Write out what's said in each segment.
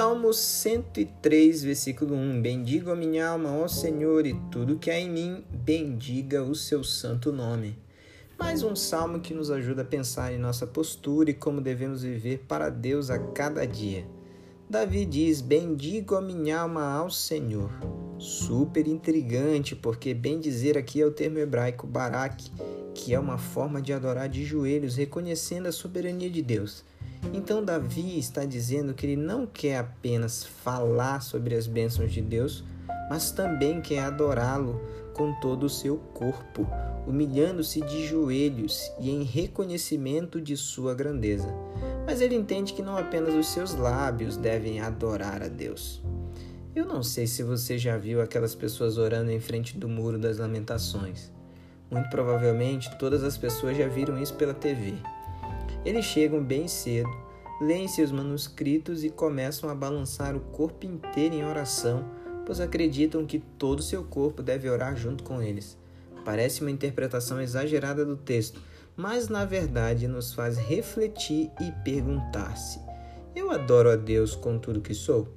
Salmo 103, versículo 1: Bendigo a minha alma, ó Senhor, e tudo que há em mim, bendiga o seu santo nome. Mais um salmo que nos ajuda a pensar em nossa postura e como devemos viver para Deus a cada dia. Davi diz: Bendigo a minha alma ao Senhor. Super intrigante, porque bem dizer aqui é o termo hebraico barak, que é uma forma de adorar de joelhos, reconhecendo a soberania de Deus. Então, Davi está dizendo que ele não quer apenas falar sobre as bênçãos de Deus, mas também quer adorá-lo com todo o seu corpo, humilhando-se de joelhos e em reconhecimento de sua grandeza. Mas ele entende que não apenas os seus lábios devem adorar a Deus. Eu não sei se você já viu aquelas pessoas orando em frente do Muro das Lamentações. Muito provavelmente todas as pessoas já viram isso pela TV. Eles chegam bem cedo, leem seus manuscritos e começam a balançar o corpo inteiro em oração, pois acreditam que todo o seu corpo deve orar junto com eles. Parece uma interpretação exagerada do texto, mas na verdade nos faz refletir e perguntar-se: Eu adoro a Deus com tudo que sou?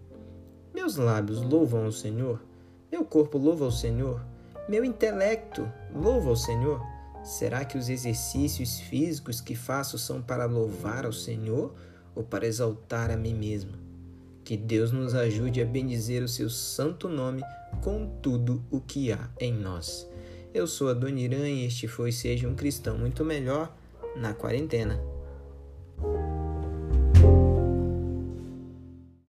Meus lábios louvam ao Senhor? Meu corpo louva ao Senhor? Meu intelecto louva ao Senhor? Será que os exercícios físicos que faço são para louvar ao Senhor ou para exaltar a mim mesmo? Que Deus nos ajude a bendizer o seu santo nome com tudo o que há em nós. Eu sou a Dona Irã e este foi Seja um Cristão Muito Melhor na Quarentena.